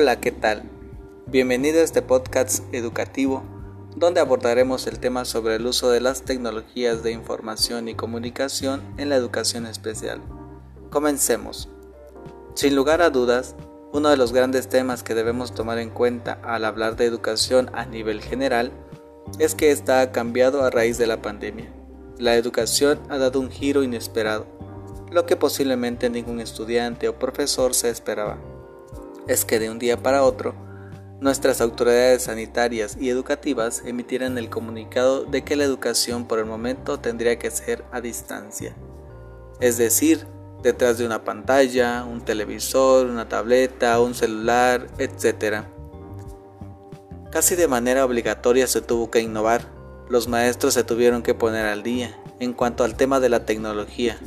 Hola, ¿qué tal? Bienvenido a este podcast educativo donde abordaremos el tema sobre el uso de las tecnologías de información y comunicación en la educación especial. Comencemos. Sin lugar a dudas, uno de los grandes temas que debemos tomar en cuenta al hablar de educación a nivel general es que esta ha cambiado a raíz de la pandemia. La educación ha dado un giro inesperado, lo que posiblemente ningún estudiante o profesor se esperaba es que de un día para otro, nuestras autoridades sanitarias y educativas emitieran el comunicado de que la educación por el momento tendría que ser a distancia, es decir, detrás de una pantalla, un televisor, una tableta, un celular, etc. Casi de manera obligatoria se tuvo que innovar, los maestros se tuvieron que poner al día en cuanto al tema de la tecnología,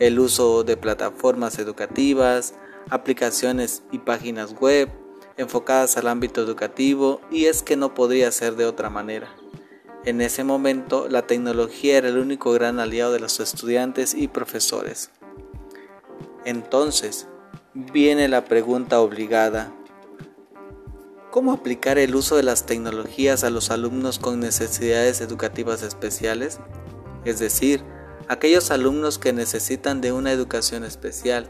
el uso de plataformas educativas, aplicaciones y páginas web enfocadas al ámbito educativo y es que no podría ser de otra manera. En ese momento la tecnología era el único gran aliado de los estudiantes y profesores. Entonces, viene la pregunta obligada. ¿Cómo aplicar el uso de las tecnologías a los alumnos con necesidades educativas especiales? Es decir, aquellos alumnos que necesitan de una educación especial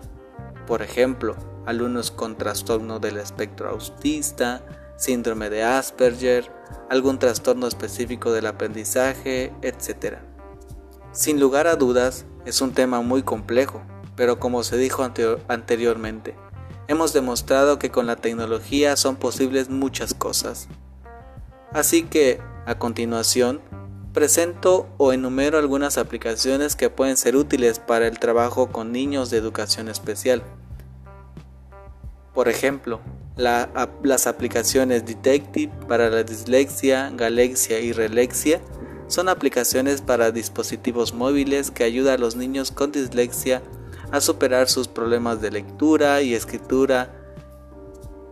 por ejemplo, alumnos con trastorno del espectro autista, síndrome de Asperger, algún trastorno específico del aprendizaje, etc. Sin lugar a dudas, es un tema muy complejo, pero como se dijo anteriormente, hemos demostrado que con la tecnología son posibles muchas cosas. Así que, a continuación, presento o enumero algunas aplicaciones que pueden ser útiles para el trabajo con niños de educación especial. Por ejemplo, las aplicaciones Detective para la dislexia, galexia y relexia son aplicaciones para dispositivos móviles que ayudan a los niños con dislexia a superar sus problemas de lectura y escritura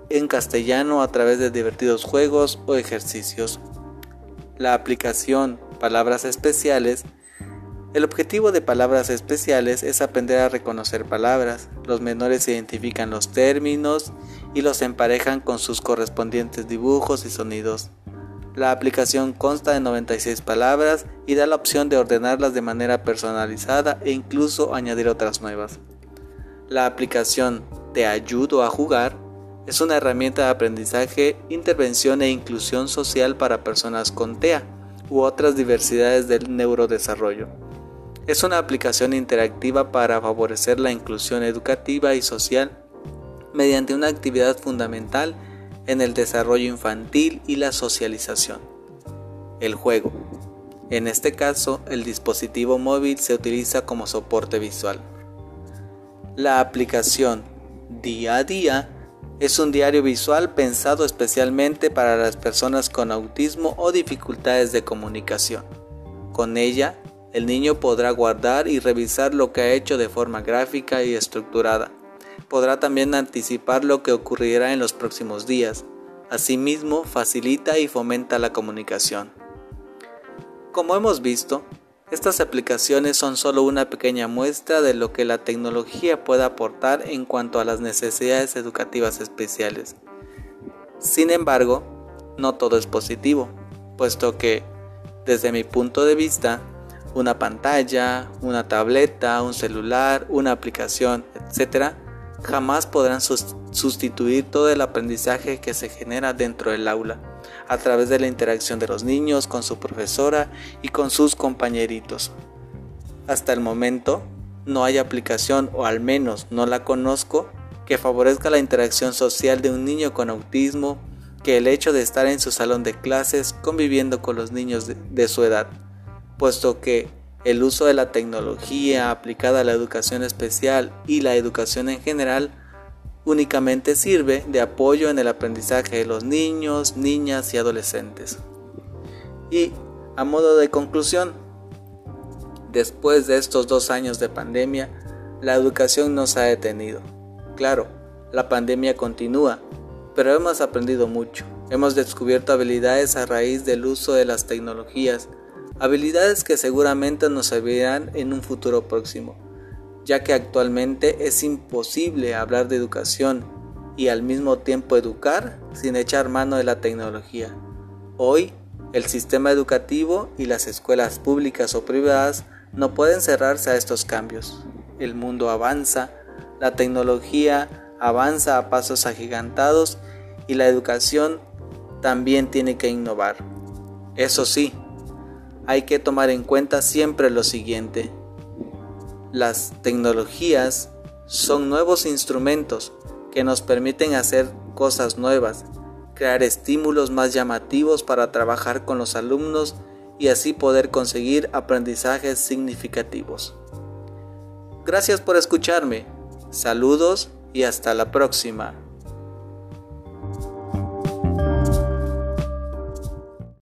en castellano a través de divertidos juegos o ejercicios. La aplicación Palabras Especiales el objetivo de palabras especiales es aprender a reconocer palabras. Los menores identifican los términos y los emparejan con sus correspondientes dibujos y sonidos. La aplicación consta de 96 palabras y da la opción de ordenarlas de manera personalizada e incluso añadir otras nuevas. La aplicación Te ayudo a jugar es una herramienta de aprendizaje, intervención e inclusión social para personas con TEA u otras diversidades del neurodesarrollo. Es una aplicación interactiva para favorecer la inclusión educativa y social mediante una actividad fundamental en el desarrollo infantil y la socialización. El juego. En este caso, el dispositivo móvil se utiliza como soporte visual. La aplicación Día a Día es un diario visual pensado especialmente para las personas con autismo o dificultades de comunicación. Con ella el niño podrá guardar y revisar lo que ha hecho de forma gráfica y estructurada. Podrá también anticipar lo que ocurrirá en los próximos días. Asimismo, facilita y fomenta la comunicación. Como hemos visto, estas aplicaciones son solo una pequeña muestra de lo que la tecnología puede aportar en cuanto a las necesidades educativas especiales. Sin embargo, no todo es positivo, puesto que, desde mi punto de vista, una pantalla, una tableta, un celular, una aplicación, etc., jamás podrán sustituir todo el aprendizaje que se genera dentro del aula, a través de la interacción de los niños con su profesora y con sus compañeritos. Hasta el momento, no hay aplicación, o al menos no la conozco, que favorezca la interacción social de un niño con autismo que el hecho de estar en su salón de clases conviviendo con los niños de su edad puesto que el uso de la tecnología aplicada a la educación especial y la educación en general únicamente sirve de apoyo en el aprendizaje de los niños, niñas y adolescentes. Y a modo de conclusión, después de estos dos años de pandemia, la educación no se ha detenido. Claro, la pandemia continúa, pero hemos aprendido mucho. Hemos descubierto habilidades a raíz del uso de las tecnologías habilidades que seguramente nos servirán en un futuro próximo, ya que actualmente es imposible hablar de educación y al mismo tiempo educar sin echar mano de la tecnología. Hoy, el sistema educativo y las escuelas públicas o privadas no pueden cerrarse a estos cambios. El mundo avanza, la tecnología avanza a pasos agigantados y la educación también tiene que innovar. Eso sí, hay que tomar en cuenta siempre lo siguiente. Las tecnologías son nuevos instrumentos que nos permiten hacer cosas nuevas, crear estímulos más llamativos para trabajar con los alumnos y así poder conseguir aprendizajes significativos. Gracias por escucharme. Saludos y hasta la próxima.